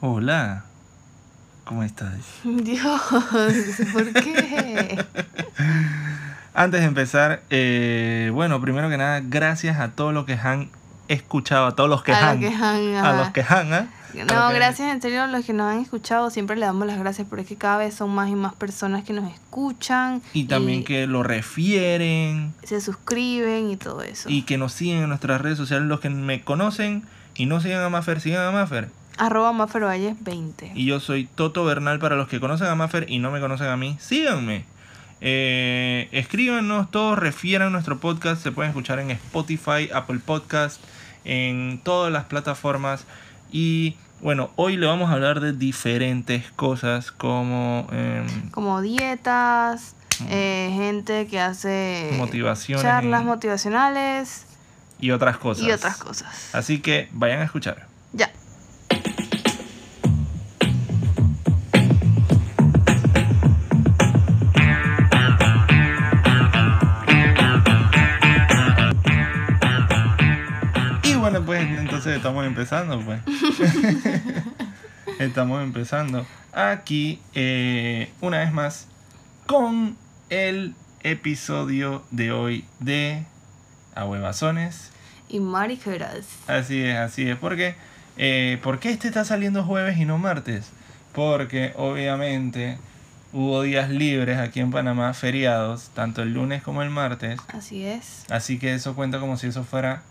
Hola. ¿Cómo estás? Dios, ¿por qué? Antes de empezar, eh, bueno, primero que nada, gracias a todos los que han escuchado, a todos los que A han. los que han, a ajá. los que han, ¿ah? A No, gracias en serio a los que nos han escuchado. Siempre le damos las gracias porque cada vez son más y más personas que nos escuchan. Y también que lo refieren se suscriben y todo eso. y que nos siguen en nuestras redes sociales. Los que me conocen y no sigan a Mafer, sigan a Mafer. Arroba Mafervalles 20. Y yo soy Toto Bernal para los que conocen a Mafer y no me conocen a mí. Síganme. Eh, escríbanos todos, refieran nuestro podcast. Se pueden escuchar en Spotify, Apple Podcast, en todas las plataformas. Y bueno, hoy le vamos a hablar de diferentes cosas como em, Como dietas, eh, gente que hace Motivaciones charlas motivacionales y otras cosas. y otras cosas. Así que vayan a escuchar. Ya. Bueno, pues entonces estamos empezando, pues. estamos empezando aquí eh, una vez más con el episodio de hoy de Ahuevazones. Y mariqueras. Así es, así es. Porque, eh, ¿Por qué este está saliendo jueves y no martes? Porque obviamente hubo días libres aquí en Panamá, feriados, tanto el lunes como el martes. Así es. Así que eso cuenta como si eso fuera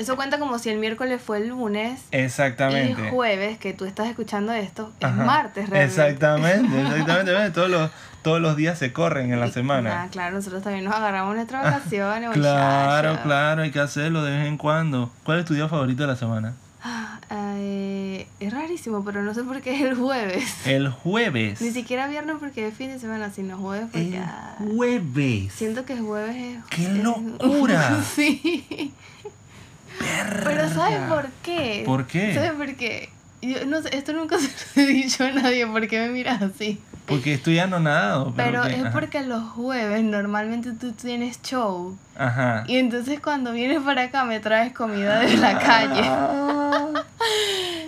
Eso cuenta como si el miércoles fue el lunes exactamente. y jueves, que tú estás escuchando esto, es Ajá. martes realmente. Exactamente, exactamente. Todos los, todos los días se corren en la Ah, semana. claro, nosotros también nos agarramos nuestras vacaciones, Claro, claro, hay que hacerlo de vez en cuando. ¿Cuál es tu día favorito de la semana? Ah, eh, es rarísimo, pero no sé por qué es el jueves. El jueves. Ni siquiera viernes porque es fin de semana, sino jueves porque El ah, jueves. siento que jueves es... ¡Qué es- locura! Pero ¿sabes por qué? ¿Por qué? ¿Sabes por qué? Yo no sé, esto nunca se lo he dicho a nadie, ¿por qué me miras así? Porque estoy anonadado. Pero que- es porque los jueves normalmente tú tienes show. Ajá. Y entonces cuando vienes para acá me traes comida de la calle. Ah.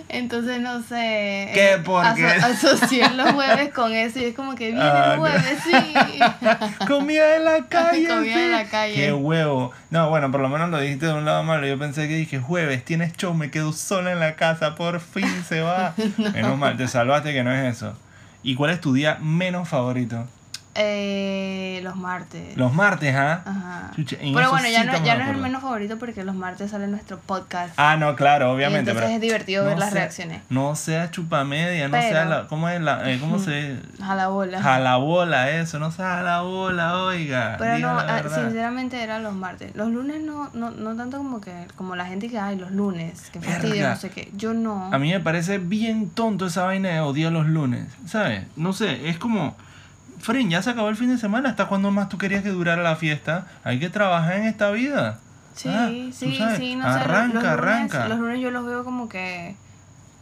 Entonces no sé. ¿Qué? eh, ¿Por aso-? Asocié los jueves con eso y es como que viene Ah, el no. jueves, sí. Comida de la calle. Comida de la calle. Qué huevo. No, bueno, por lo menos lo dijiste de un lado malo. Yo pensé que dije, jueves, tienes show, me quedo sola en la casa, por fin se va. Menos mal, te salvaste que no es eso. ¿Y cuál es tu día menos favorito? Eh, los martes. Los martes, ¿ah? Ajá. Chucha, Pero bueno, sí ya, no, ya no es el menos favorito porque los martes sale nuestro podcast. Ah, no, claro, obviamente. entonces pero es divertido ver las reacciones. No sea chupamedia, no Pero- sea la. ¿Cómo es la.? eh, ¿Cómo se.? A la bola. Jalabola, eso, no sea jalabola, oiga. Pero no, ah, sinceramente eran los martes. Los lunes no, no, no tanto como que como la gente que hay los lunes, que fastidio, no sé qué. Yo no. A mí me parece bien tonto esa vaina de odiar los lunes, ¿sabes? No sé, es como, Fren, ya se acabó el fin de semana, ¿hasta cuándo más tú querías que durara la fiesta? Hay que trabajar en esta vida. Sí, Ah, sí, sí, no sé. los- arranca, los lunes, arranca. Los lunes yo los veo como que,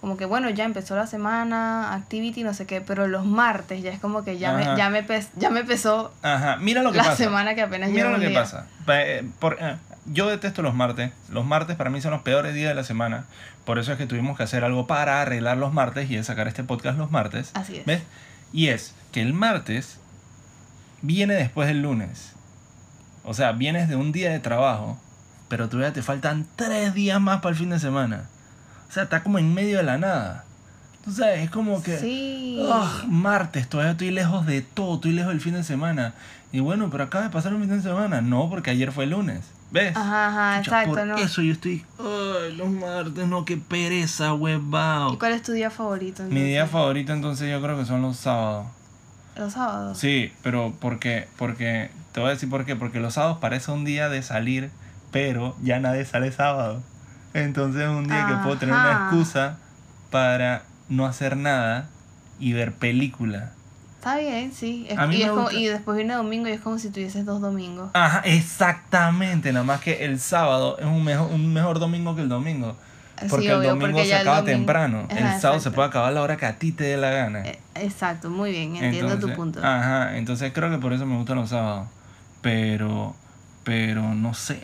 como que bueno, ya empezó la semana, activity, no sé qué, pero los martes ya es como que ya, Ajá. me, ya, me, pes- ya me pesó Ajá, mira lo que la pasa. semana que apenas Mira lo que día. pasa. Pa- eh, por- eh, yo detesto los martes. Los martes para mí son los peores días de la semana. Por eso es que tuvimos que hacer algo para arreglar los martes y es sacar este podcast los martes. Así es. ¿Ves? Y es que el martes viene después del lunes. O sea, vienes de un día de trabajo, pero todavía te faltan tres días más para el fin de semana. O sea, está como en medio de la nada. Tú sabes, es como que... Sí. "Ugh, martes, todavía estoy lejos de todo, estoy lejos del fin de semana. Y bueno, pero acaba de pasar un fin de semana. No, porque ayer fue lunes. ¿Ves? Ajá, ajá, exacto, por ¿no? eso yo estoy... Ay, los martes, no, qué pereza, huevado. ¿Y cuál es tu día favorito? Mi día entonces? favorito entonces yo creo que son los sábados. Los sábados. Sí, pero porque, porque, te voy a decir por qué, porque los sábados parece un día de salir, pero ya nadie sale sábado. Entonces es un día que puedo tener una excusa para no hacer nada y ver película. Está bien, sí. Es- A mí y, me es como- y después viene domingo y es como si tuvieses dos domingos. Ajá, exactamente, nada más que el sábado es un mejor, un mejor domingo que el domingo. Porque Sí, el domingo porque se acaba domingo- temprano. Ajá, el sábado se puede acabar a la hora que a ti te dé la gana. Eh, Exacto, muy bien, entiendo Entonces, tu punto. Ajá, entonces creo que por eso me gustan los sábados. Pero, pero no sé,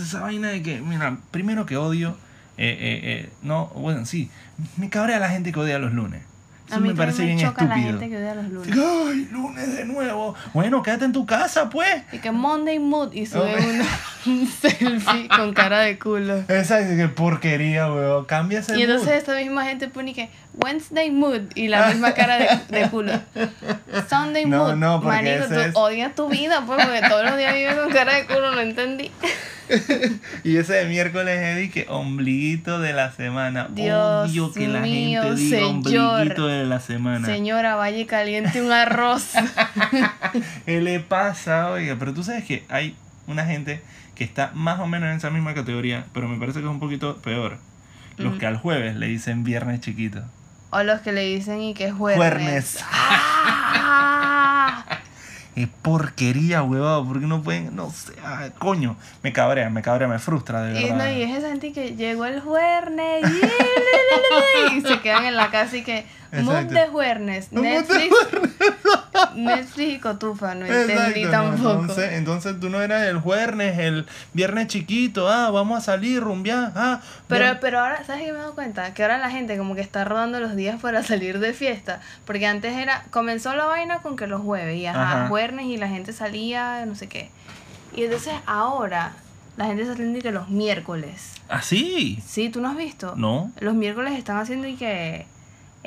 esa vaina de que, mira, primero que odio eh, eh, eh, no, bueno, sí, me cabrea la gente que odia los lunes. Eso a mí me parece me bien choca la estúpido. gente que odia los lunes. Ay, lunes de nuevo. Bueno, quédate en tu casa, pues. Y que Monday Mood y sube uno un selfie con cara de culo. Esa es que porquería, weón. Cambia ese Y entonces mood. esta misma gente pone que Wednesday Mood y la misma cara de, de culo. Sunday No, Mood. no, porque ese tú es- odias tu vida, pues, porque todos los días vives con cara de culo, no entendí. Y ese de miércoles Eddie que ombliguito de la semana. Dios Odio que la mío, gente diga ombliguito de la semana. Señora, vaya y caliente un arroz. ¿Qué le pasa? Oiga, pero tú sabes que hay una gente que está más o menos en esa misma categoría, pero me parece que es un poquito peor. Los Mm. que al jueves le dicen viernes chiquito. O los que le dicen y que es jueves. Juernes. ¡Ah! Es porquería, huevado, porque no pueden, no sé, ah, coño, me cabrea, me cabrea, me frustra, de Y, verdad. no, y es esa gente que llegó el jueves y se quedan en la casa y que mood de de Netflix, Netflix y cotufa, no entendí Exacto, no, tampoco. entonces, entonces tú no eras el jueves, el viernes chiquito, ah, vamos a salir, rumbear, ah. Pero, pero ahora, ¿sabes qué me he dado cuenta? Que ahora la gente como que está rodando los días para salir de fiesta. Porque antes era, comenzó la vaina con que los jueves, y ajá, Ajá. jueves y la gente salía, no sé qué. Y entonces ahora la gente está haciendo que los miércoles. ¿Ah, sí? Sí, ¿tú no has visto? No. Los miércoles están haciendo y que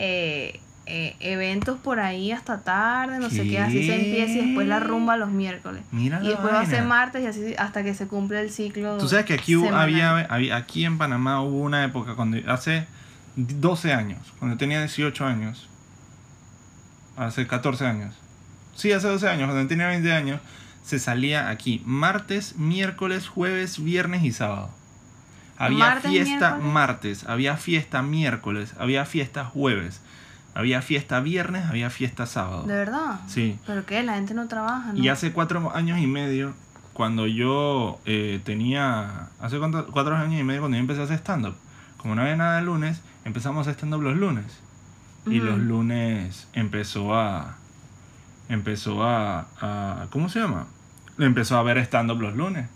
eh, eh, eventos por ahí hasta tarde, no sé qué, así se empieza y después la rumba los miércoles. Mira y después va a ser martes y así hasta que se cumple el ciclo. Tú sabes que aquí hubo- semanal. había, había- aquí en Panamá hubo una época cuando hace 12 años, cuando tenía 18 años, hace 14 años. Sí, hace 12 años, cuando tenía 20 años, se salía aquí martes, miércoles, jueves, viernes y sábado. Había ¿Martes, fiesta miércoles? martes, había fiesta miércoles, había fiesta jueves, había fiesta viernes, había fiesta sábado. ¿De verdad? Sí. ¿Pero qué? La gente no trabaja, ¿no? Y hace cuatro años y medio, cuando yo eh, tenía. Hace cuánto- cuatro años y medio, cuando yo empecé a hacer stand-up, como no había nada de lunes, empezamos a hacer stand-up los lunes. Y los lunes empezó a. Empezó a, a- ¿Cómo se llama? Empezó a ver stand-up los lunes.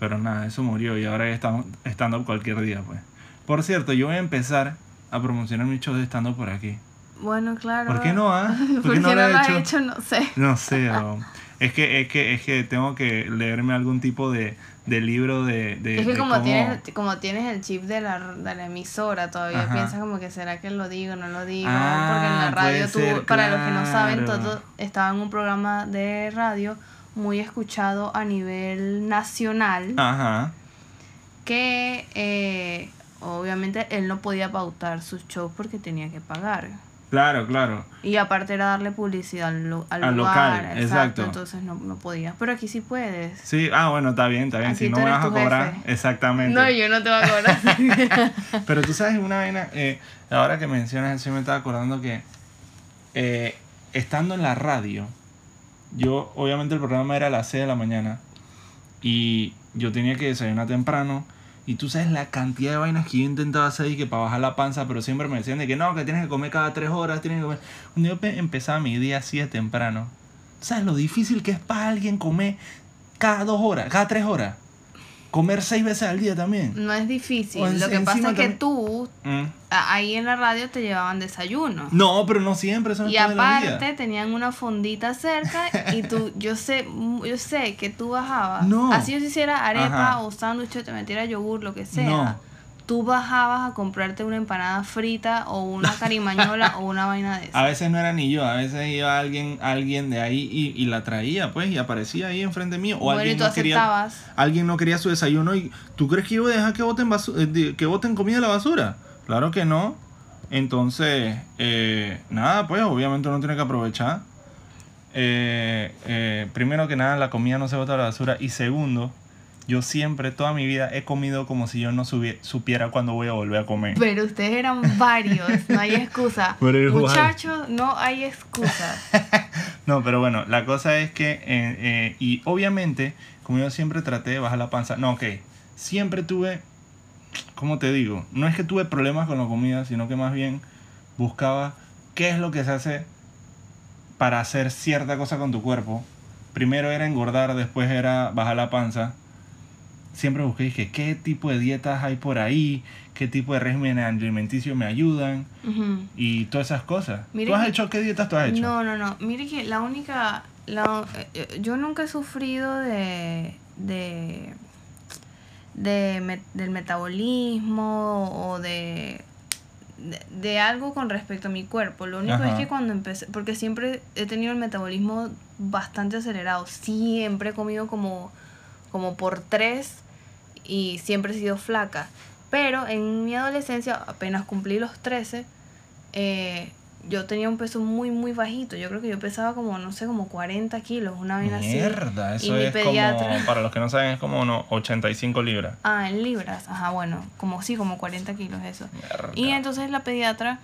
Pero nada, eso murió y ahora estamos stand-up cualquier día, pues. Por cierto, yo voy a empezar a promocionar mi show de stand-up por aquí. Bueno, claro. ¿Por qué no, ah? ¿Por qué no, lo has hecho? No sé. No sé, es que, es que, es que tengo que leerme algún tipo de, de libro de, de- Es que de como cómo- tienes, como tienes el chip de la, de la emisora, todavía Ajá. piensas como que será que lo digo, no lo digo. Ah, porque en la radio tú, ser, para los que no saben, claro. todo estaba en un programa de radio muy escuchado a nivel nacional, Ajá. que eh, obviamente él no podía pautar sus shows porque tenía que pagar. Claro, claro. Y aparte era darle publicidad al, lu- al Al lugar, local, exacto, exacto. entonces no, no podías. Pero aquí sí puedes. Sí, ah, bueno, está bien, está bien. Aquí si no me vas a cobrar, jefe. exactamente. No, yo no te voy a cobrar. Pero tú sabes una vaina, eh, ahora que mencionas eso, yo me estaba acordando que eh, estando en la radio, yo, obviamente el programa era a las 6 de la mañana y yo tenía que desayunar temprano. Y tú sabes la cantidad de vainas que yo intentaba hacer y que para bajar la panza, pero siempre me decían de que no, que tienes que comer cada 3 horas, tienes que comer. Un día empezaba mi día así de temprano. ¿Tú ¿Sabes lo difícil que es para alguien comer cada 2 horas, cada 3 horas? Comer 6 veces al día también. No es difícil. En- Lo que pasa es que tú, Mm. ahí en la radio te llevaban desayuno. No, pero no siempre, eso no Y aparte tenían una fondita cerca y tú, yo sé, mm, yo sé que tú bajabas. No. Así yo hiciera arepa Ajá. o sándwich, o te metiera yogur, lo que sea. No. Tú bajabas a comprarte una empanada frita o una carimañola o una vaina de A esa. veces no era ni yo, a veces iba alguien, alguien de ahí y, y la traía, pues, y aparecía ahí enfrente mío. O Bueno, y alguien tú no quería, aceptabas. alguien no quería su desayuno y ¿tú crees que iba a dejar que boten basu- eh, que boten comida a la basura? Claro que no. Entonces, eh, nada, pues obviamente uno tiene que aprovechar. Eh, eh, primero que nada, la comida no se bota a la basura. Y segundo, yo siempre, toda mi vida, he comido como si yo no supiera cuándo voy a volver a comer. Pero ustedes eran varios, no hay excusa. Muchachos, no hay excusa. No, pero bueno, la cosa es que, eh, eh, y obviamente, como yo siempre traté de bajar la panza, no, ok, siempre tuve, ¿cómo te digo? No es que tuve problemas con la comida, sino que más bien buscaba qué es lo que se hace para hacer cierta cosa con tu cuerpo. Primero era engordar, después era bajar la panza. Siempre busqué dije, qué tipo de dietas hay por ahí, qué tipo de régimen alimenticio me ayudan y todas esas cosas. Mire ¿Tú has que- hecho qué dietas tú has hecho? No, no, no. Mire que la única. La, eh, yo nunca he sufrido de. de. de me- del metabolismo o de, de. de algo con respecto a mi cuerpo. Lo único Ajá. es que cuando empecé. Porque siempre he tenido el metabolismo bastante acelerado. Siempre he comido como. Como por tres y siempre he sido flaca. Pero en mi adolescencia, apenas cumplí los 13, eh, yo tenía un peso muy, muy bajito. Yo creo que yo pesaba como, no sé, como 40 kilos, una vaina así. Mierda, Y eso mi es pediatra- como, para los que no saben, es como unos 85 libras. Ah, en libras. Ajá, bueno, como sí, como 40 kilos eso. Mierda. Y entonces la pediatra,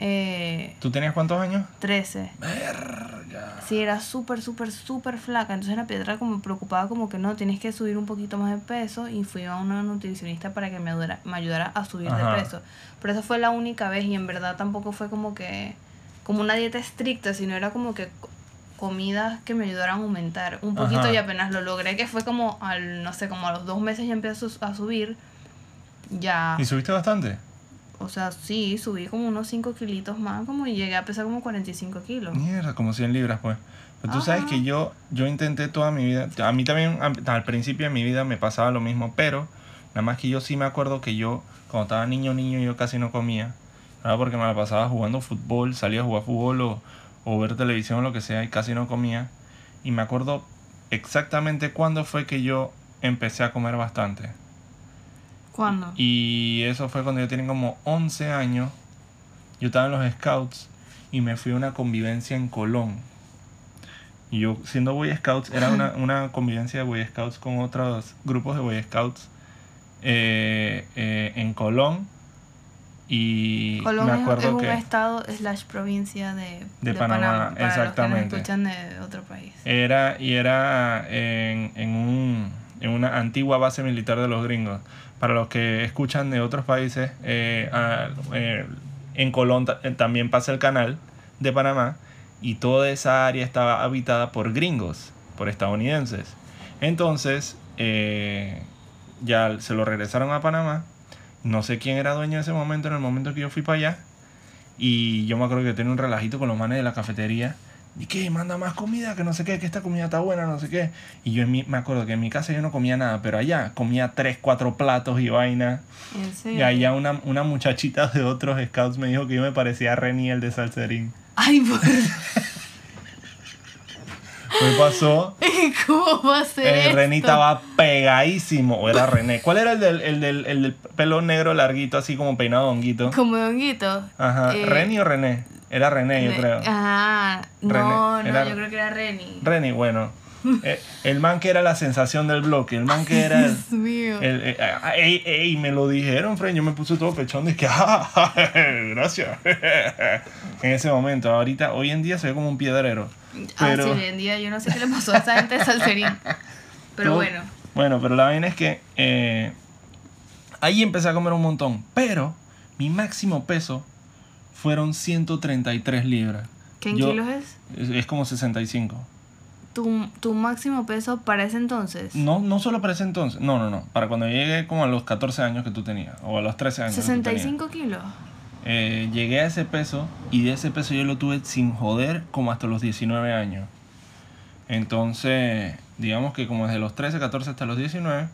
eh, ¿Tú tenías cuántos años? 13. Verga. Sí, era súper, súper, súper flaca. Entonces la pediatra como preocupaba como que no, tienes que subir un poquito más de peso. Y fui a una nutricionista para que me ayudara, me ayudara a subir Ajá. de peso. Pero esa fue la única vez y en verdad tampoco fue como que como una dieta estricta, sino era como que co- comidas que me ayudaran a aumentar un poquito Ajá. y apenas lo logré, que fue como al, no sé, como a los dos meses ya empecé a subir. Ya, ¿Y subiste bastante? O sea, sí, subí como unos 5 kilitos más, como y llegué a pesar como 45 kilos. Mierda, como 100 libras, pues. Pero tú sabes que yo, yo intenté toda mi vida. A mí también, am- al principio de mi vida me pasaba lo mismo, pero nada más que yo sí me acuerdo que yo, cuando estaba niño, niño, yo casi no comía. Nada porque me la pasaba jugando fútbol, salía a jugar fútbol o, o ver televisión o lo que sea y casi no comía. Y me acuerdo exactamente cuándo fue que yo empecé a comer bastante. ¿Cuándo? Y eso fue cuando yo tenía como 11 años. Yo estaba en los Scouts y me fui a una convivencia en Colón. Y yo, siendo Boy Scouts, era una, una convivencia de Boy Scouts con otros grupos de Boy Scouts eh, eh, en Colón. Y Colón me es- es, acuerdo un que estado slash provincia de, De Panamá, para exactamente. Los que nos escuchan de otro país. era, y era en, en, un, en una antigua base militar de los gringos. Para los que escuchan de otros países, eh, eh, en Colón eh, también pasa el canal de Panamá y toda esa área estaba habitada por gringos, por estadounidenses. Entonces, eh, ya se lo regresaron a Panamá. No sé quién era dueño en ese momento, en el momento que yo fui para allá. Y yo me acuerdo que tenía un relajito con los manes de la cafetería. Y que manda más comida, que no sé qué, que esta comida está buena, no sé qué. Y yo en mi- me acuerdo que en mi casa yo no comía nada, pero allá comía tres, cuatro platos y vaina. Y allá una, una muchachita de otros scouts me dijo que yo me parecía a Reni el de Salserín. Ay, por... Me pasó. ¿cómo va a ser Eh? Reni estaba pegadísimo. O era René. ¿Cuál era el del, el, del, el del pelo negro larguito, así como peinado honguito? Como de honguito. Ajá. Eh, ¿Reni o René? Era René, yo Re- creo. Ah, no, René, no, era- yo creo que era Reni. Reni, bueno. Eh, el man que era la sensación del bloque. El man que era. el- Dios mío. El, eh, ah, ey, me lo dijeron, Fred. Yo me puse todo pechón de que, ah, gracias. en ese momento, ahorita, hoy en día se ve como un piedrero. Pero, Ah, sí, hoy en día yo no sé qué le pasó a esa gente de Salserín. Pero bueno. Bueno, pero la vaina es que eh, ahí empecé a comer un montón. Pero mi máximo peso fueron 133 libras. ¿Qué en Yo- kilos es? Es, como 65. Tu, tu máximo peso para ese entonces. No, no solo para ese entonces. No, no, no. Para cuando llegué como a los 14 años que tú tenías. O a los 13 años. que tú tenías. 65 kilos. Eh, llegué a ese peso y de ese peso yo lo tuve sin joder como hasta los 19 años. Entonces, digamos que como desde los 13, 14 hasta los 19,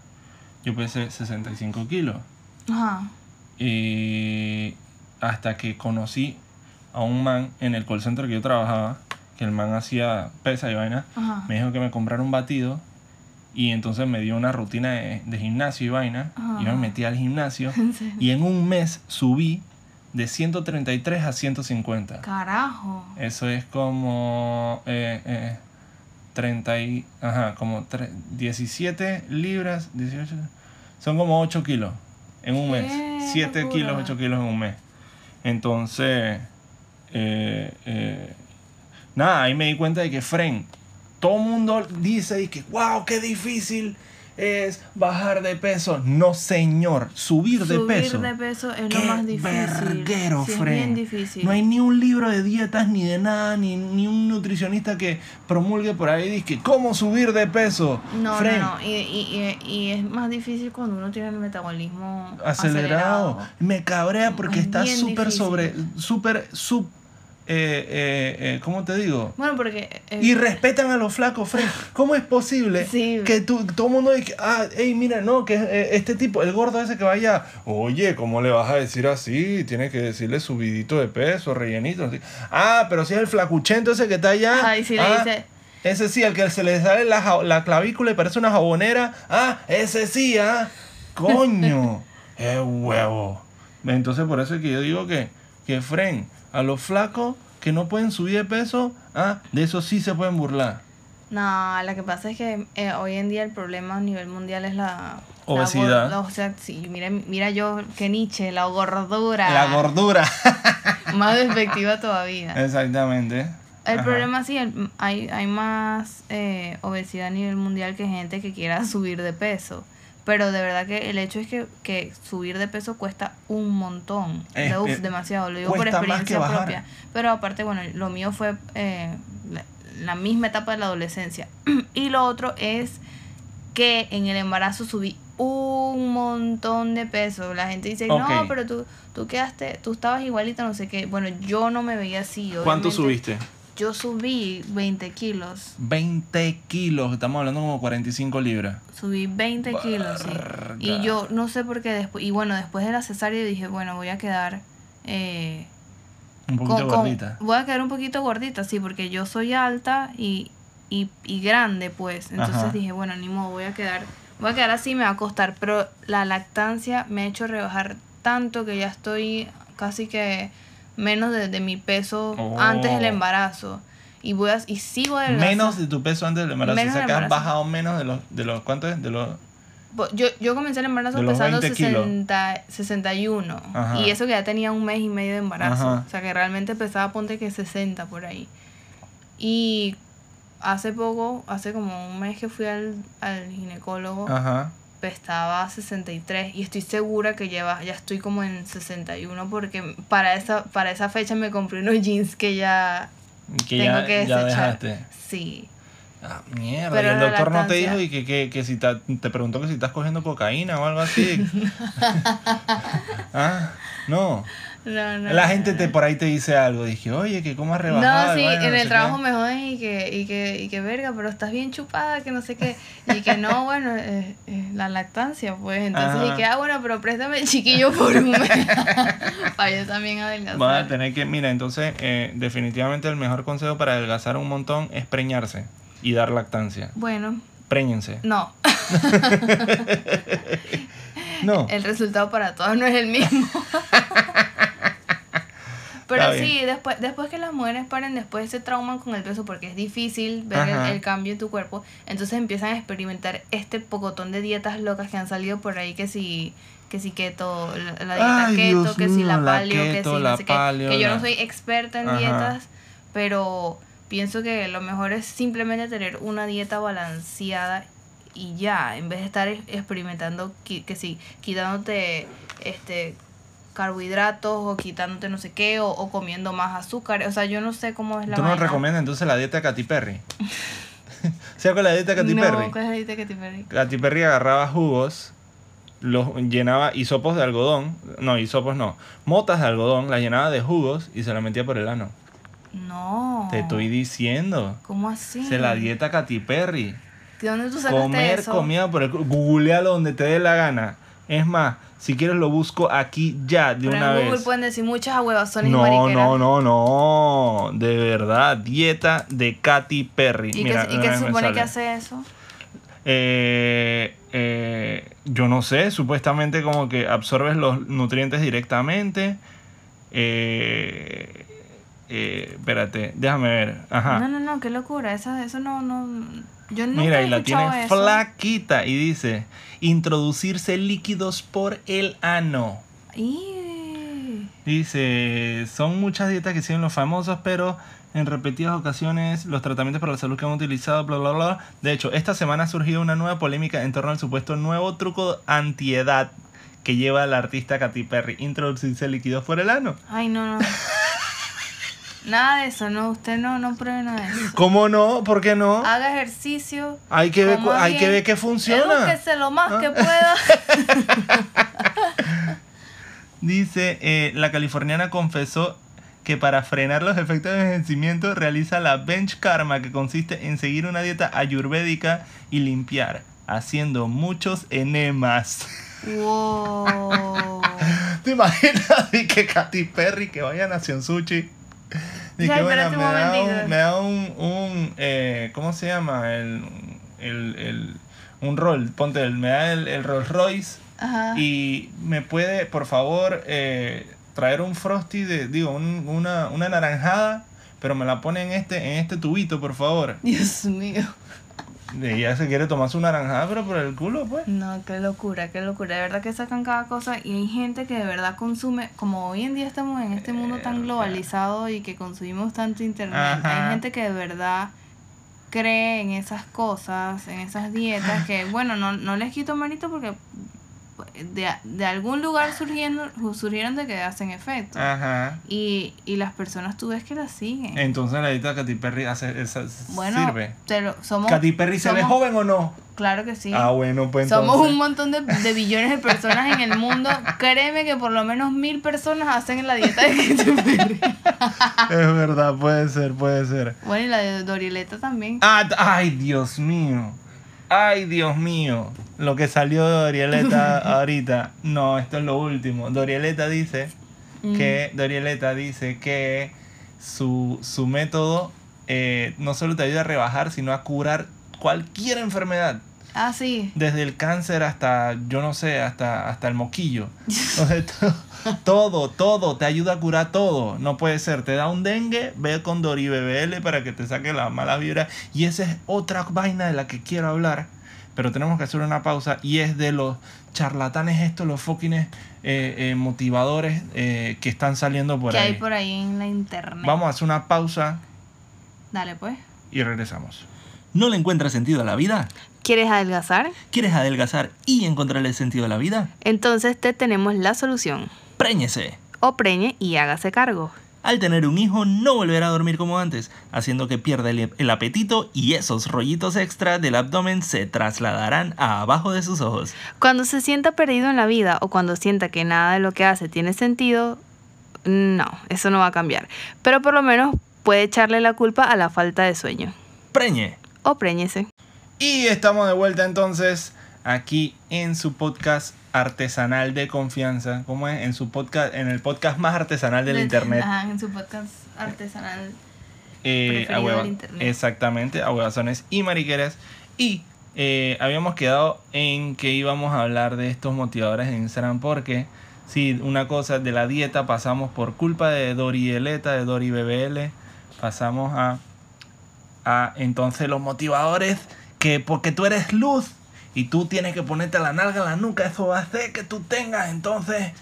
yo pesé 65 kilos. Ajá. Y hasta que conocí a un man en el call center que yo trabajaba, que el man hacía pesa y vaina, Ajá. me dijo que me comprara un batido y entonces me dio una rutina de, de gimnasio y vaina. Y yo me Ajá. metí al gimnasio En y en un mes subí de 133 a 150. Carajo. Eso es como eh, eh, 30 y, ajá, como tre- 17 libras, 18, son como 8 kilos en un mes. ¡Qué 7 locura! kilos, 8 kilos en un mes. Entonces, eh, eh, nada, ahí me di cuenta de que Fren, todo el mundo dice que, wow, qué difícil es bajar de peso. No, señor, subir de Subir peso. de peso es lo más difícil. verguero, Sí, es bien difícil. No hay ni un libro de dietas ni de nada, ni, ni un nutricionista que promulgue por ahí y dice cómo subir de peso. No, Fren, no, no. Y, y, y, y es más difícil cuando uno tiene el metabolismo acelerado. acelerado. Me cabrea porque Es está súper sobre, súper, sub, eh, eh, eh, ¿cómo te digo? Bueno, porque. eh, Y respetan a los flacos, Fred. ¿Cómo es posible Sí. que tú, todo el mundo diga, ah, hey, mira, no, que eh, este tipo, el gordo ese que vaya, oye, ¿cómo le vas a decir así? Tienes que decirle subidito de peso, rellenito. así. Ah, pero si es el flacuchento ese que está allá. Ay, sí le ah, dice- Ese sí, el que se le sale la, la clavícula y parece una jabonera. Ah, ese sí, ah. Coño. es huevo. Entonces por eso es que yo digo que, que Fren, a los flacos que no pueden subir de peso, ah, de eso sí se pueden burlar. No, lo que pasa es que eh, hoy en día el problema a nivel mundial es la Obesidad. la- o sea, sí, mira, mira yo, que Nietzsche, la gordura. La gordura. Más despectiva todavía. Exactamente. El Ajá. problema sí, el- hay, hay más eh, obesidad a nivel mundial que gente que quiera subir de peso. Pero de verdad que el hecho es que, que subir de peso cuesta un montón. Es- De- uf, es- demasiado, lo digo por experiencia propia. Pero aparte, bueno, lo mío fue eh, la, la misma etapa de la adolescencia. y lo otro es que en el embarazo subí un montón de peso. La gente dice, no, pero tú, tú quedaste, tú estabas igualita, no sé qué. Bueno, yo no me veía así. ¿Cuánto obviamente. subiste? Yo subí 20 kilos. 20 kilos, estamos hablando como 45 libras. Subí 20 kilos, sí. Y yo no sé por qué después. Y bueno, después de la cesárea dije, bueno, voy a quedar. eh, Un poquito con- con- gordita. voy a quedar un poquito gordita, sí, porque yo soy alta y, y, y grande, pues. Entonces Ajá. dije, bueno, ni modo, voy a quedar. Voy a quedar así, me va a costar. Pero la lactancia me ha hecho rebajar tanto que ya estoy casi que menos de, de mi peso Oh. antes del embarazo. Y voy a, y sigo adelgazando. Menos de tu peso antes del embarazo. Menos o sea, que has bajado menos de los, de los ¿cuánto es? De los... Yo, yo comencé el embarazo pesando 20 kilos. 60, 61. Ajá. Y eso que ya tenía un mes y medio de embarazo. Ajá. O sea que realmente pesaba, ponte que 60 por ahí. Y hace poco, hace como un mes que fui al, al ginecólogo, Ajá. Pesaba 63. Y estoy segura que ya, va- ya estoy como en 61 porque para esa, para esa fecha me compré unos jeans que ya Que tengo ya, que ya desechar. dejaste. Sí. Ah, mierda. Pero y el doctor no te dijo y que, que, que si ta- te preguntó que si estás cogiendo cocaína o algo así. ah, no. No, no, La gente te por ahí te dice algo. Dije, oye, que cómo has rebajado. No, sí, en no el trabajo qué. me joden y que, y que, y que verga, pero estás bien chupada, que no sé qué. Y que no, bueno, eh, eh, la lactancia, pues. Entonces, Ajá. y que, ah, bueno, pero préstame el chiquillo por un mes. Para yo también adelgazar. Vas a tener que, mira, entonces, eh, definitivamente el mejor consejo para adelgazar un montón es preñarse y dar lactancia. Bueno, Préñense. no. No. El resultado para todos no es el mismo. Pero Está sí, bien. después, después que las mujeres paren, después se trauman con el peso porque es difícil ver el, cambio en tu cuerpo. Entonces empiezan a experimentar este pocotón de dietas locas que han salido por ahí, que si, que si keto, la, la dieta Ay, keto, Dios que si la paleo, que si la no sé paleo, qué. Que yo no soy experta en Ajá. dietas, pero pienso que lo mejor es simplemente tener una dieta balanceada y ya, en vez de estar ex- experimentando que si quitándote este carbohidratos o quitándote no sé qué o, o comiendo más azúcar, o sea, yo no sé cómo es la ¿Tú nos vaina. recomiendas entonces la dieta de Katy Perry? ¿Sabes con la dieta de Katy no, Perry? ¿cuál es la dieta que te perdí? Katy Perry agarraba jugos, los llenaba hisopos de algodón, no, hisopos no, motas de algodón, las llenaba de jugos y se la metía por el ano. No. Te estoy diciendo. ¿Cómo así? Se la dieta Katy Perry. ¿De dónde tú sacaste Comer eso? comida por el Googlealo donde te dé la gana. Es más, si quieres lo busco aquí ya de Pero una en Google vez. pueden decir muchas ahuevazones y No, mariqueras. no, no, no. De verdad, dieta de Katy Perry. ¿Y Mira, qué, y qué se supone que hace eso? Eh, eh, yo no sé, supuestamente como que absorbes los nutrientes directamente. Eh, eh, espérate, déjame ver. Ajá. No, no, no, qué locura. Eso, eso no, no. Yo nunca Mira, he y la tiene eso. flaquita y dice, introducirse líquidos por el ano. Y... Dice, son muchas dietas que siguen los famosos, pero en repetidas ocasiones los tratamientos para la salud que han utilizado, bla, bla, bla. De hecho, esta semana ha surgido una nueva polémica en torno al supuesto nuevo truco antiedad que lleva la artista Katy Perry, introducirse líquidos por el ano. Ay, no, no. Nada de eso, no, usted no, no pruebe nada de eso. ¿Cómo no? ¿Por qué no? Haga ejercicio. Hay que ver, hay que ver que funciona. Edúquese lo más Ah. que pueda. Dice, eh, la californiana confesó que para frenar los efectos de envejecimiento realiza la bench karma, que consiste en seguir una dieta ayurvédica y limpiar, haciendo muchos enemas. wow. ¿Te imaginas? Y que Katy Perry que vaya a Nación Sushi. Ya, bueno, me da un, me da un, un, eh, ¿cómo se llama? El, el, el- un roll, ponte, el, me da el, el Rolls Royce Ajá. y me puede, por favor, eh, traer un frosty de, digo, un- una, una naranjada, pero me la pone en este, en este tubito, por favor. Dios mío. Y ella se quiere tomar su naranjada, pero por el culo, pues. No, qué locura, qué locura. De verdad que sacan cada cosa y hay gente que de verdad consume, como hoy en día estamos en este mundo tan globalizado y que consumimos tanto internet, Ajá. hay gente que de verdad cree en esas cosas, en esas dietas, que bueno, no, no les quito mérito porque de, de algún lugar surgiendo, surgieron de que hacen efecto. Ajá. Y, y las personas tú ves que las siguen. Entonces la dieta de Katy Perry hace, esa, bueno, sirve. te lo- somos... ¿Katy Perry se ve joven o no? Claro que sí. Ah, bueno, pues entonces. Somos un montón de, de billones de personas en el mundo. Créeme que por lo menos mil personas hacen la dieta de Katy Perry. Es verdad, puede ser, puede ser. Bueno, y la de Dorieleta también. Ah, ay, Dios mío. Ay, Dios mío. Lo que salió de Dorieleta ahorita. No, esto es lo último. Dorieleta dice Mm. que Dorieleta dice que su, su método eh, no solo te ayuda a rebajar, sino a curar cualquier enfermedad. Ah, sí. Desde el cáncer hasta, yo no sé, hasta, hasta el moquillo. Todo, todo, te ayuda a curar todo. No puede ser, te da un dengue, ve con Dori BBL para que te saque la mala vibra. Y esa es otra vaina de la que quiero hablar. Pero tenemos que hacer una pausa y es de los charlatanes estos, los fucking eh, eh, motivadores eh, que están saliendo por que ahí. hay por ahí en la internet. Vamos a hacer una pausa Dale, pues. y regresamos. ¿No le encuentras sentido a la vida? ¿Quieres adelgazar? ¿Quieres adelgazar y encontrarle sentido a la vida? Entonces te tenemos la solución. Préñese. O preñe y hágase cargo. Al tener un hijo no volverá a dormir como antes, haciendo que pierda el, el apetito y esos rollitos extra del abdomen se trasladarán a abajo de sus ojos. Cuando se sienta perdido en la vida o cuando sienta que nada de lo que hace tiene sentido, no, eso no va a cambiar. Pero por lo menos puede echarle la culpa a la falta de sueño. Preñe. O préñese. Y estamos de vuelta entonces aquí en su podcast artesanal de confianza, ¿cómo es? En su podcast, en el podcast más artesanal del internet. Ajá, en su podcast artesanal. Eh, preferido del internet. Exactamente, a huevazones y mariqueras. Y eh, habíamos quedado en que íbamos a hablar de estos motivadores en Instagram porque, sí, una cosa de la dieta pasamos por culpa de Dori Eleta, de Dori BBL, pasamos a, a entonces los motivadores que porque tú eres luz y tú tienes que ponerte la nalga en la nuca, eso va a hacer que tú tengas entonces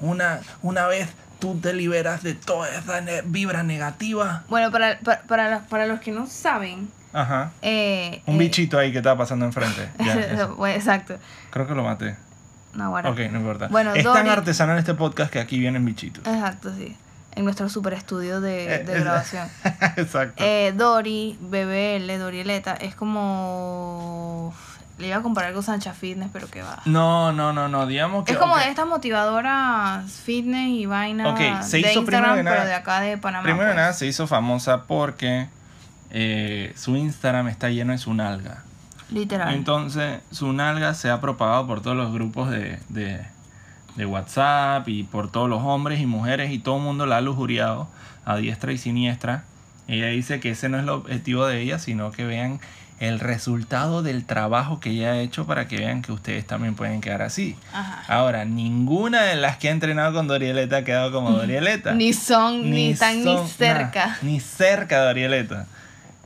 una, una vez tú te liberas de toda esa ne- vibra negativa. Bueno, para, para, para, los- para los que no saben, Ajá. eh, Un eh, bichito ahí que estaba pasando enfrente. Ya, bueno, exacto. Creo que lo maté. No. Ok, no importa. Bueno, es tan artesanal este podcast que aquí vienen bichitos. Exacto, sí. En nuestro super estudio de, Eh, de grabación. Exacto. Eh, Dori, BBL, Dorieleta, es como. Le iba a comparar con Sancha Fitness, pero que va. no, no, no, no. Digamos que. Es como de estas motivadoras fitness y vainas Ok, se de hizo Instagram, primero que nada- pero de acá de Panamá. Primero de pues. nada se hizo famosa porque eh, su Instagram está lleno de su nalga. Literal. Entonces, su nalga se ha propagado por todos los grupos de, de, de WhatsApp y por todos los hombres y mujeres y todo el mundo la ha lujuriado a diestra y siniestra. Ella dice que ese no es el objetivo de ella, sino que vean el resultado del trabajo que ella ha hecho para que vean que ustedes también pueden quedar así. Ajá. Ahora, ninguna de las que ha entrenado con Dorieleta ha quedado como Dorieleta. Ni son, ni, están ni cerca. nah, ni cerca de Dorieleta.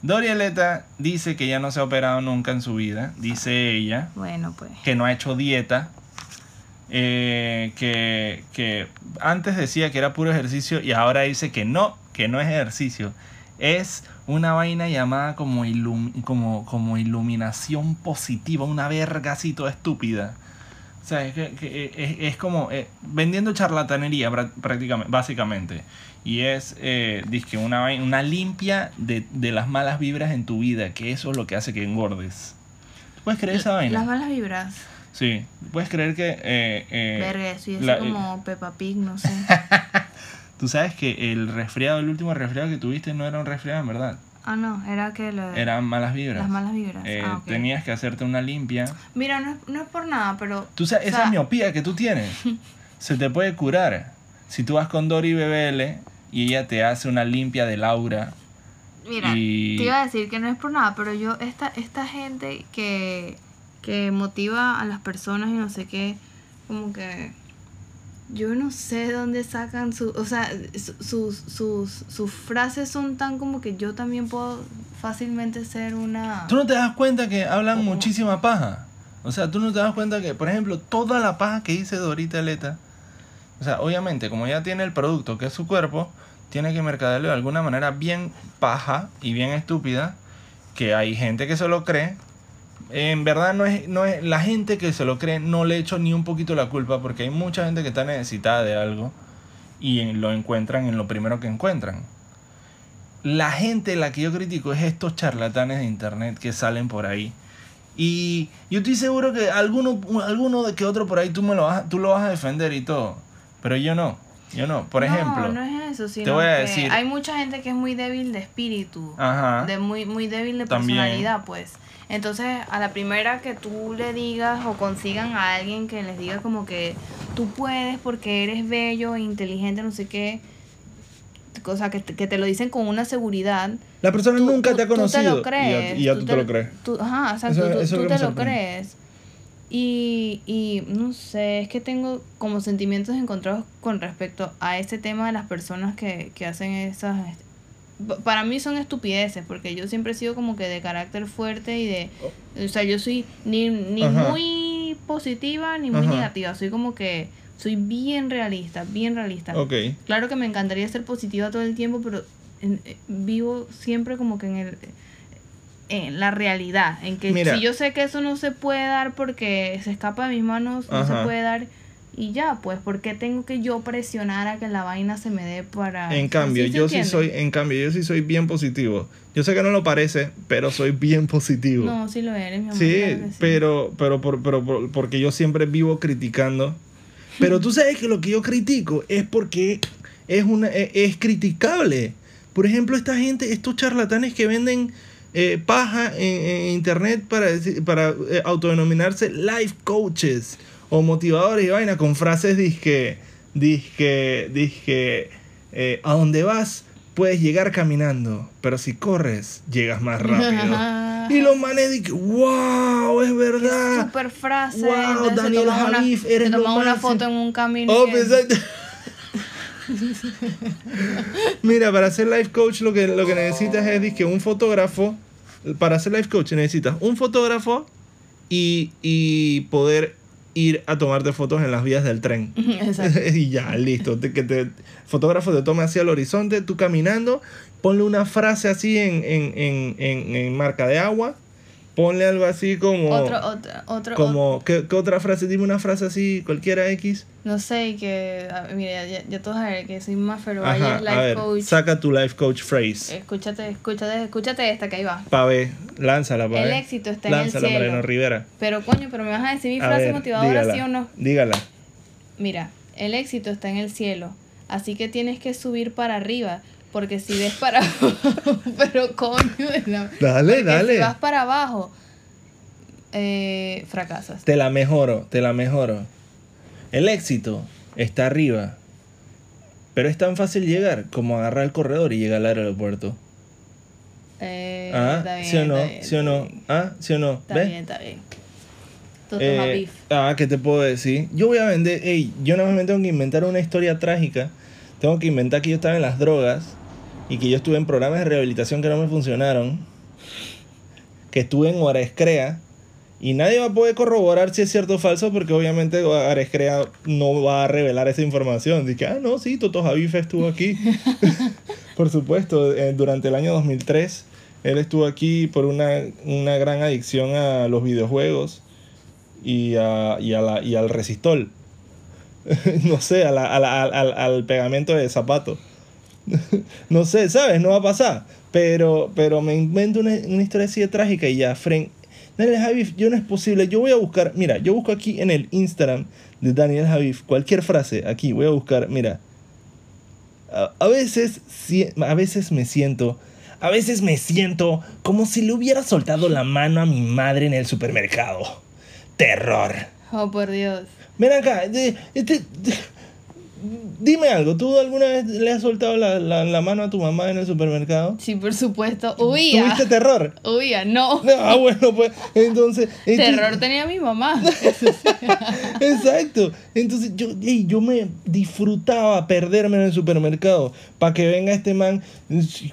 Dorieleta dice que ya no se ha operado nunca en su vida. Dice ella Bueno, pues. que no ha hecho dieta. Eh, que, que antes decía que era puro ejercicio y ahora dice que no, que no es ejercicio. Es una vaina llamada como, ilum- como, como iluminación positiva, una verga así toda estúpida. O sea, es, que, que es, es como eh, vendiendo charlatanería prá- prácticamente, básicamente. Y es, eh, dizque una, vaina- una limpia de, de las malas vibras en tu vida, que eso es lo que hace que engordes. ¿Tú ¿Puedes creer esa vaina? Las malas vibras. Sí, puedes creer que... eh, eh, Verga, eso la- como Peppa Pig, no sé. Tú sabes que el resfriado, el último resfriado que tuviste no era un resfriado en verdad. Ah, no, era que lo Eran malas vibras. las malas vibras. Eh, ah. Tenías que hacerte una limpia. Mira, no es, no es por nada, pero... Tú sabes, o esa sea, miopía que tú tienes se te puede curar. Si tú vas con Dori BBL y ella te hace una limpia del aura. Mira, y- te iba a decir que no es por nada, pero yo, esta, esta gente que, que motiva a las personas y no sé qué, como que yo no sé de dónde sacan su, o sea, su- sus, sus, sus frases son tan como que yo también puedo fácilmente ser una... Tú no te das cuenta que hablan Ojo. muchísima paja. O sea, tú no te das cuenta que, por ejemplo, toda la paja que dice Dorita Leta. O sea, obviamente, como ella tiene el producto que es su cuerpo, tiene que mercadearlo de alguna manera bien paja y bien estúpida. Que hay gente que se lo cree. En verdad, no es, no es. La gente que se lo cree no le echo ni un poquito la culpa. Porque hay mucha gente que está necesitada de algo. Y lo encuentran en lo primero que encuentran. La gente la que yo critico es estos charlatanes de internet que salen por ahí. Y yo estoy seguro que alguno, alguno de que otro por ahí tú, me lo vas, tú lo vas a defender y todo. Pero yo no. Yo no. Por ejemplo. No, es eso, sino voy a que decir- hay mucha gente que es muy débil de espíritu. Ajá. de muy, muy débil de También. personalidad, pues. Entonces, a la primera que tú le digas o consigan a alguien que les diga como que tú puedes porque eres bello e inteligente, no sé qué, o sea, que, te- que te lo dicen con una seguridad. La persona tú- nunca tú- te ha tú conocido. lo crees. Y ya, tú te lo te- crees. ajá, exacto, Eso- tú, eso te lo crees. Y, y no sé, es que tengo como sentimientos encontrados con respecto a este tema de las personas que, que hacen esas... pa- Para mí son estupideces, porque yo siempre he sido como que de carácter fuerte y de... O sea, yo soy ni, ni Ajá. muy positiva ni muy Ajá. negativa, soy como que... Soy bien realista, bien realista. Ok. Claro que me encantaría ser positiva todo el tiempo, pero en- eh, vivo siempre como que en el en la realidad, en que Mira. si yo sé que eso no se puede dar porque se escapa de mis manos, no se puede dar y ya, pues, ¿por qué tengo que yo presionar a que la vaina se me dé para En cambio, ¿Sí se yo sí soy, en cambio, yo sí soy bien positivo. Yo sé que no lo parece, pero soy bien positivo. No, sí lo eres, mi amor. Sí, claro que sí. pero, pero, por, pero por- porque yo siempre vivo criticando. Pero tú sabes que lo que yo critico es porque es, una, es, es criticable. Por ejemplo, esta gente, estos charlatanes que venden eh, paja en, en internet para, para eh, autodenominarse life coaches o motivadores y vaina con frases disque, disque, disque, eh, a donde vas puedes llegar caminando, pero si corres, llegas más rápido. Y los manes dicen, wow, es verdad. Super frase. Wow, Daniel una- Javif, eres lo toman una foto en un camino. Oh. Mira, para ser life coach lo que, lo que necesitas es que un fotógrafo. Para ser life coach necesitas un fotógrafo y, y poder ir a tomarte fotos en las vías del tren. Exacto. y ya, listo. Te- que te, fotógrafo te tome hacia el horizonte, tú caminando, ponle una frase así en, en, en, en, en marca de agua, ponle algo así como... Otro, otro, otro, como ¿qué, qué otra frase? Dime una frase así, cualquiera X. No sé, que, a- mira, ya, ya todos saben que soy Ajá, Valle, a life ver, coach. saca tu life coach phrase. Escúchate, escúchate, escúchate esta que ahí va. Pa' ver, lánzala, pa' El ver. éxito está en el Lánzala, cielo. Mariano Rivera. Pero coño, pero me vas a decir mi A frase ver, motivadora, dígala, ¿sí o no? Dígala. Mira, el éxito está en el cielo. Así que tienes que subir para arriba. Porque si ves para abajo, pero coño, la- Dale, dale. Si vas para abajo, eh, fracasas. Te la mejoro, te la mejoro. El éxito está arriba. Pero es tan fácil llegar como agarrar el corredor y llegar al aeropuerto. Eh, ¿Ah? está bien, ¿Sí o no? está bien, ¿Sí o no? ¿Ah? ¿Sí o no? Está ¿Ves? bien, está bien. Toto Eh, Javif. ah, ¿qué te puedo decir? Yo voy a vender, ey, yo nada más me tengo que inventar una historia trágica. Tengo que inventar que yo estaba en las drogas y que yo estuve en programas de rehabilitación que no me funcionaron. Que estuve en Hora Escrea Y nadie va a poder corroborar si es cierto o falso porque obviamente Ares Crea no va a revelar esa información. Dice, ah, no, sí, Toto Javif estuvo aquí. por supuesto, eh, durante el año 2003 él estuvo aquí por una, una gran adicción a los videojuegos y, a, y, a la, y al resistol. no sé, a la, a la, al, al pegamento de zapato. no sé, ¿sabes? No va a pasar. Pero, pero me invento una, una historia así de trágica y ya, Fren. Daniel Javif, yo no es posible. Yo voy a buscar, mira, yo busco aquí en el Instagram de Daniel Javif cualquier frase. Aquí voy a buscar, mira. A, a veces, a veces me siento, a veces me siento como si le hubiera soltado la mano a mi madre en el supermercado. Terror. Oh, por Dios. Ven acá, este, Dime algo, ¿tú alguna vez le has soltado la, la, la, mano a tu mamá en el supermercado? Sí, por supuesto. Huía. ¿Tuviste terror? Huía, no. Ah, bueno, pues entonces... terror tenía mi mamá. Exacto. Entonces yo, hey, yo me disfrutaba perderme en el supermercado para que venga este man.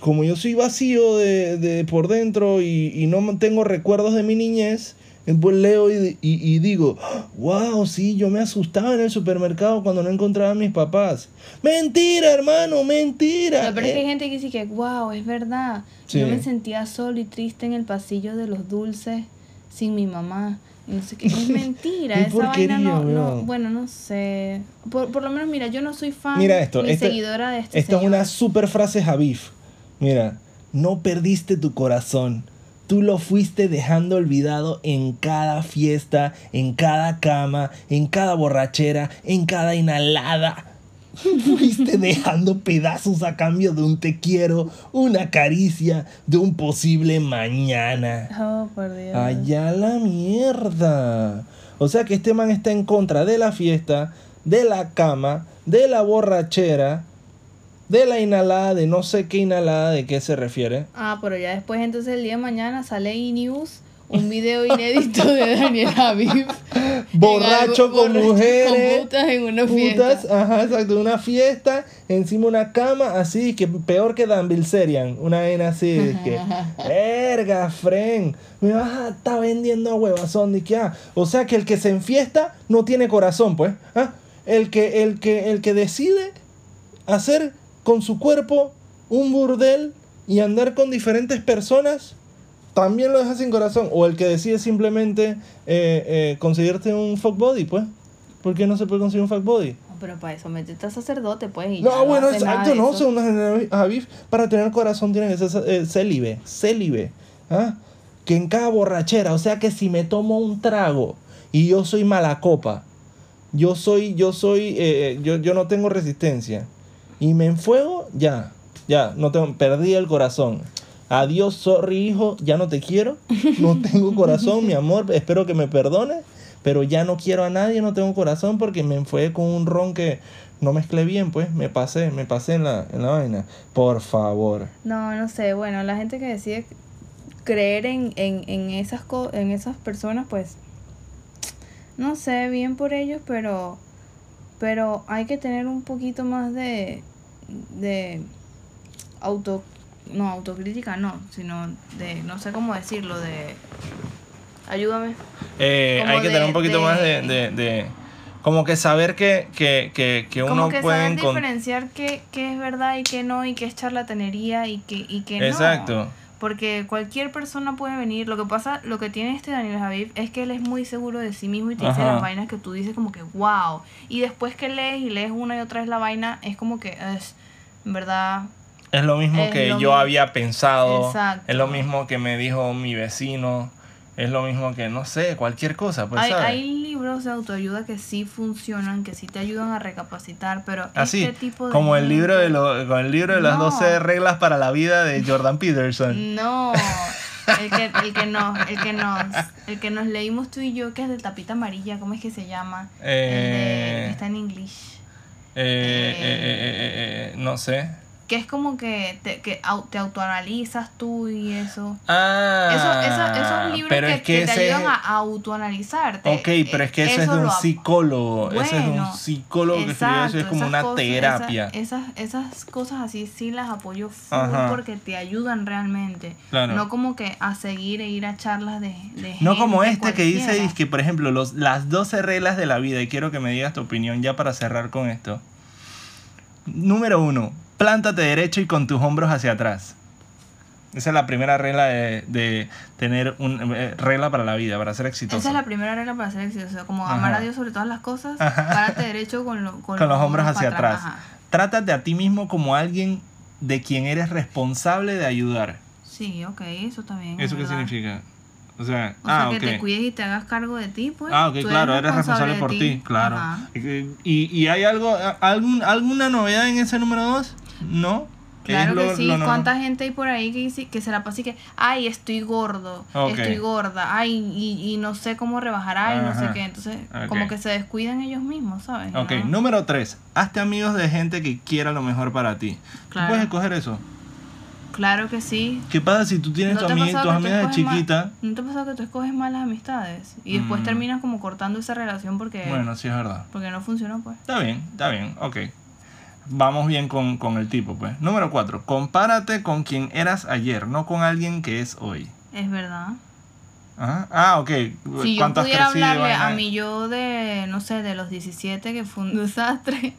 Como yo soy vacío de, de por dentro y, y no tengo recuerdos de mi niñez Después leo y, y, y, digo, wow, sí, yo me asustaba en el supermercado cuando no encontraba a mis papás. Mentira, hermano, mentira. Pero, pero es que hay gente que dice que, wow, es verdad. Sí. Yo me sentía solo y triste en el pasillo de los dulces sin mi mamá. No sé qué, es mentira, esa vaina no, no, bueno, no sé. Por, por, lo menos, mira, yo no soy fan mira esto, ni este, seguidora de este Esto señor. es una super frase Javif. Mira, no perdiste tu corazón Tú lo fuiste dejando olvidado en cada fiesta, en cada cama, en cada borrachera, en cada inhalada. Fuiste dejando pedazos a cambio de un te quiero, una caricia, de un posible mañana. Oh, por Dios. Allá la mierda. O sea que este man está en contra de la fiesta, de la cama, de la borrachera, de la inhalada, de no sé qué inhalada, de qué se refiere. Ah, pero ya después entonces el día de mañana sale E-News, un video inédito de Daniel Aviv. Borracho con borracho mujeres. Con putas en una fiesta. Ajá, exacto, una fiesta, encima una cama, así, que peor que Dan Bilzerian, una vaina así, de que, verga, fren, me vas a estar vendiendo a huevazón, de que, ah, o sea que el que se enfiesta no tiene corazón, pues, ¿ah? El que, el que, el que decide hacer con su cuerpo un burdel y andar con diferentes personas, también lo deja sin corazón. O el que decide simplemente eh, eh, conseguirte un fuck body, pues. ¿Por qué no se puede conseguir un fuck body? Pero para eso métete a sacerdote, pues. Y No, bueno, exacto, no. Según Javif, para tener corazón tiene que ser eh, célibe, célibe. ¿ah? Que en cada borrachera, o sea que si me tomo un trago y yo soy mala copa, yo soy, yo soy, eh, yo, yo no tengo resistencia y me enfuego, ya, ya, no tengo, perdí el corazón. Adiós, sorry hijo, ya no te quiero, no tengo corazón, mi amor, espero que me perdones, pero ya no quiero a nadie, no tengo corazón porque me enfuegué con un ron que no mezclé bien, pues, me pasé, me pasé en la, en la vaina. Por favor. No, no sé. Bueno, la gente que decide creer en, en, en, esas, co en esas personas, pues, no sé, bien por ellos, pero, pero hay que tener un poquito más de, de auto, no, autocrítica, no, sino de, no sé cómo decirlo, de, ayúdame. Eh, hay que de- tener un poquito de- más de, de, de- Como que saber que, que, que, que uno que puede saber diferenciar qué, qué es verdad y qué no, y qué es charlatanería y qué, y qué no. Exacto. Porque cualquier persona puede venir. Lo que pasa, lo que tiene este Daniel Javid es que él es muy seguro de sí mismo y te dice Ajá. las vainas que tú dices como que wow. Y después que lees y lees una y otra vez la vaina, es como que es, en verdad, Es lo mismo Es que lo yo había pensado. Exacto. Es lo mismo que me dijo mi vecino. Es lo mismo que, no sé, cualquier cosa, pues, hay, ¿sabes? hay libros de autoayuda que sí funcionan, que sí te ayudan a recapacitar, pero Así, este tipo de como el libro de, lo- con el libro de las No. 12 reglas para la vida de Jordan Peterson. No, el que, el que nos, el que nos, el que nos leímos tú y yo, que es de tapita amarilla, ¿cómo es que se llama? Eh, El de, está en inglés. eh, eh, eh, eh, eh, no sé. Que es como que te, que te autoanalizas tú y eso. Ah, Eso, eso- esos libros pero que, es que que te ese ayudan es- a autoanalizarte. Ok, pero es que eso, es de un psicólogo. ese es de un Bueno, psicólogo que escribió eso. Es exacto, como una cosas- terapia. esa- esas, esas cosas así sí las apoyo full Ajá. porque te ayudan realmente. Claro. No como que a seguir e ir a charlas de, de No como este que dice que, por ejemplo, los, las 12 reglas de la vida, y quiero que me digas tu opinión ya para cerrar con esto. Número uno, plántate derecho y con tus hombros hacia atrás. Esa es la primera regla de, de tener una regla para la vida, para ser exitoso. Esa es la primera regla para ser exitoso. Como Ajá. amar a Dios sobre todas las cosas, Ajá. párate derecho con, lo- con, con los hombros hacia atrás. Ajá. Trátate a ti mismo como alguien de quien eres responsable de ayudar. Sí, ok, eso también. es ¿Eso qué verdad. significa? O sea, O ah, sea, que te cuides y te hagas cargo de ti, pues. Ah, ok, Tú claro, eres responsable por ti, claro. ¿Y, y hay algo, algún, alguna novedad en ese número 2? ¿No? Claro que lo- sí, lo cuánta gente hay por ahí que que se la pasa y que, ay, estoy gordo, estoy gorda, ay, y, y no sé cómo rebajar, ay, no sé qué. Entonces, como que se descuidan ellos mismos, ¿sabes? Ok, ¿No? número 3. Hazte amigos de gente que quiera lo mejor para ti. Claro. ¿Tú puedes escoger eso? Claro que sí. ¿Qué pasa si tú tienes ¿No tu te ha ami- pasado tus amigas de chiquita? ¿No te ha pasado que tú escoges malas amistades y después Mm. terminas como cortando esa relación porque, Bueno, sí es verdad. porque no funcionó, pues? Está bien, está bien, ok. Vamos bien con, con el tipo, pues. Número 4. Compárate con quien eras ayer, no con alguien que es hoy. Es verdad. Ajá. Ah, ok. Si yo ¿Cuánto has pudiera hablarle a mi yo de, no sé, de los 17 que fue un desastre.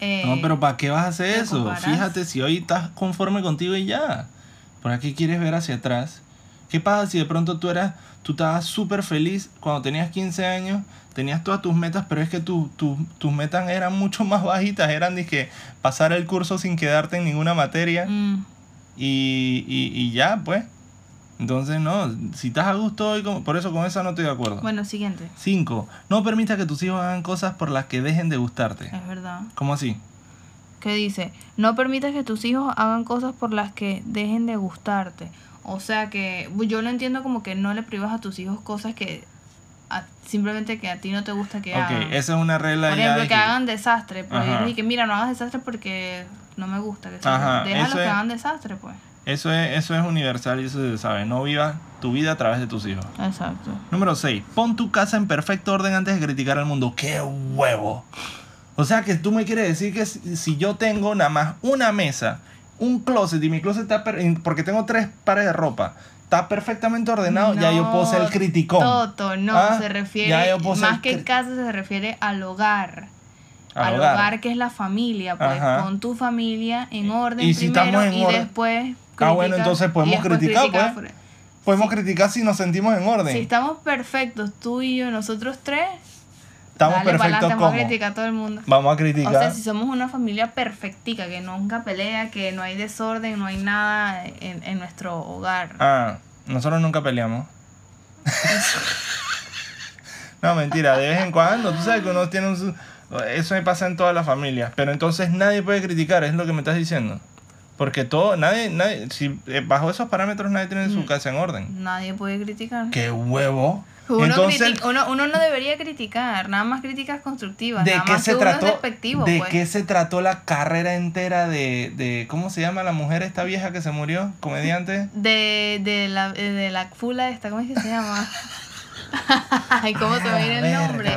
eh, No, pero ¿para qué vas a hacer ¿te eso? comparas? Fíjate si hoy estás conforme contigo y ya. ¿Para qué quieres ver hacia atrás? ¿Qué pasa si de pronto tú eras, tú estabas súper feliz cuando tenías 15 años, tenías todas tus metas, pero es que tu- tu- tus metas eran mucho más bajitas, eran de que pasar el curso sin quedarte en ninguna materia mm, y, y, y ya, pues. Entonces, no, si estás a gusto hoy, por eso con eso no estoy de acuerdo. bueno, siguiente. 5. No permitas que tus hijos hagan cosas por las que dejen de gustarte. Es verdad. ¿Cómo así? Que dice, no permitas que tus hijos hagan cosas por las que dejen de gustarte. O sea que yo lo entiendo como que no le privas a tus hijos cosas que a- simplemente que a ti no te gusta que Ok, hagan. esa es una regla Por ejemplo, que que- hagan desastre. Yo les dije, mira, no hagas desastre porque no me gusta. Que Ajá, Déjalos que es- hagan desastre, pues. Eso es, eso es universal y eso se sabe. No vivas tu vida a través de tus hijos. Exacto. Número 6. Pon tu casa en perfecto orden antes de criticar al mundo. ¡Qué huevo! O sea que tú me quieres decir que si, si yo tengo nada más una mesa, un closet y mi closet está... porque tengo tres pares de ropa. Está perfectamente ordenado, ya yo puedo ser el criticón. Toto, no, Ah, se refiere, más que casa se refiere al hogar. Al Al, hogar. hogar. que es la familia, pues Ajá. pon tu familia en orden Y si primero en y orden- después Ah, bueno, critica- entonces podemos criticar, critica pues. Podemos criticar si nos sentimos en orden. Si estamos perfectos, tú y yo, nosotros tres, Estamos dale perfectos pa'lante, vamos a como. criticar a todo el mundo. Vamos a criticar. O sea, si somos una familia perfectica, que nunca pelea, que no hay desorden, no hay nada en, en nuestro hogar. Ah, nosotros nunca peleamos. no, mentira, de vez en cuando. Tú sabes que uno tiene un... Eso me pasa en todas las familias. Pero entonces nadie puede criticar, es lo que me estás diciendo. Porque todo, nadie, nadie, si eh, bajo esos parámetros nadie tiene su Mm. casa en orden. Nadie puede criticar. ¡Qué huevo! Uno, entonces, critica- uno, uno no debería criticar, nada más críticas constructivas. ¿de nada qué más se que trató? ¿De pues. qué se trató la carrera entera de, de cómo se llama la mujer esta vieja que se murió, comediante? De, de, la, de la fula esta, ¿cómo es que se llama? Ay, ¿cómo se me viene el Ah, nombre?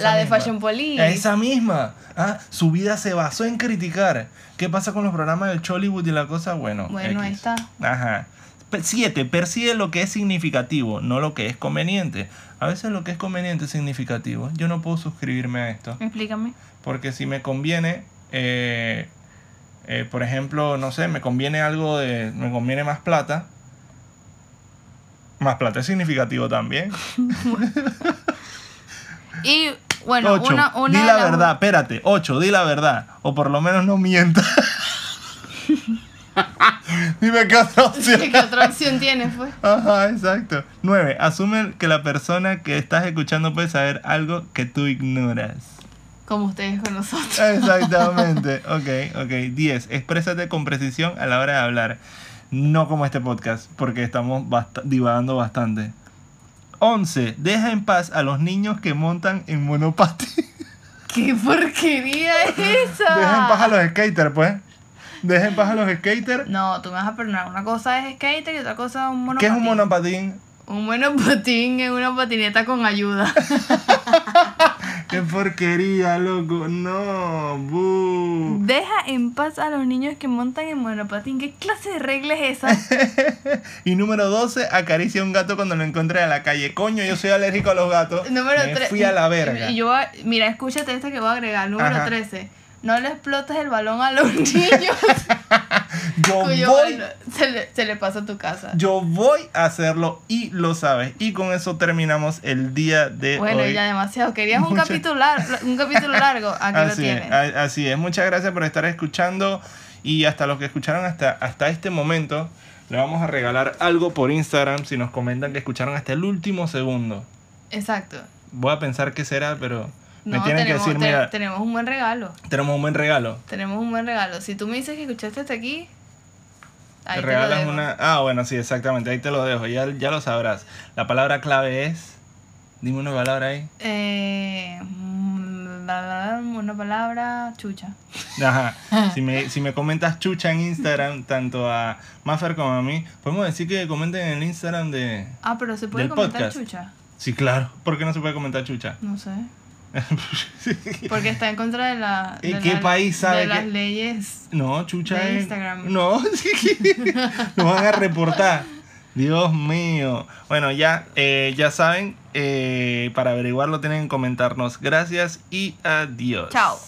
La de misma. Fashion Police. Esa misma. Ah, su vida se basó en criticar. ¿Qué pasa con los programas del Chollywood y la cosa? Bueno, Bueno, ahí está. Ajá. Pe- Siete, persigue lo que es significativo, no lo que es conveniente. A veces lo que es conveniente es significativo. Yo no puedo suscribirme a esto. Explícame. Porque si me conviene, eh, eh, por ejemplo, no sé, me conviene algo de. Me conviene más plata. Más plata es significativo también. Y bueno, Ocho, una, una di la las- verdad, espérate. Ocho, di la verdad. O por lo menos no mientas. Dime qué otra opción. ¿Qué otra opción tienes, pues? Ajá, exacto. Nueve, asume que la persona que estás escuchando puede saber algo que tú ignoras. Como ustedes con nosotros. Exactamente. Ok, ok. Diez, exprésate con precisión a la hora de hablar. No como este podcast, porque estamos bast- divagando bastante. 11. Deja en paz a los niños que montan en monopatín. ¡Qué porquería es esa! Deja en paz a los skaters, pues. Dejen en paz a los skaters. No, tú me vas a perdonar. Una cosa es skater y otra cosa es un monopatín. ¿Qué es un monopatín? Un monopatín es una patineta con ayuda. Qué porquería, loco. No, bu. Deja en paz a los niños que montan en monopatín. ¿Qué clase de regla es esa? y número 12, acaricia a un gato cuando lo encontré en la calle. Coño, yo soy alérgico a los gatos. Número Me 3. fui a la verga. Y yo, mira, escúchate esta que voy a agregar. Número Ajá. 13. No le explotes el balón a los niños Yo cuyo voy, se le, se le pasa a tu casa. yo voy a hacerlo y lo sabes. Y con eso terminamos el día de Bueno, hoy. ya demasiado. Querías un capítulo, lar- un capítulo largo. Aquí lo Así es, tienes. así es. Muchas gracias por estar escuchando. Y hasta los que escucharon hasta, hasta este momento, le vamos a regalar algo por Instagram si nos comentan que escucharon hasta el último segundo. Exacto. Voy a pensar qué será, pero me No, tienen tenemos, que decir, te- mira, tenemos un buen regalo. tenemos un buen regalo. Tenemos un buen regalo. Si tú me dices que escuchaste hasta aquí, ahí te te, regalas lo dejo. una... Ah, bueno, sí, exactamente. Ahí te lo dejo. Ya, ya lo sabrás. La palabra clave es... Dime una palabra ahí. Eh, una palabra, chucha. Ajá. Si me, si me comentas chucha en Instagram, tanto a Maffer como a mí, podemos decir que comenten en el Instagram de... Ah, pero se puede comentar podcast. chucha. Sí, claro. ¿Por qué no se puede comentar chucha? No sé. Porque está en contra de la. ¿Y de qué la- país sabe De las leyes. No, chucha De es- Instagram. No, sí. Lo van a reportar. Dios mío. Bueno, ya, eh, ya saben, eh, para averiguarlo tienen que comentarnos. Gracias y adiós. Chao.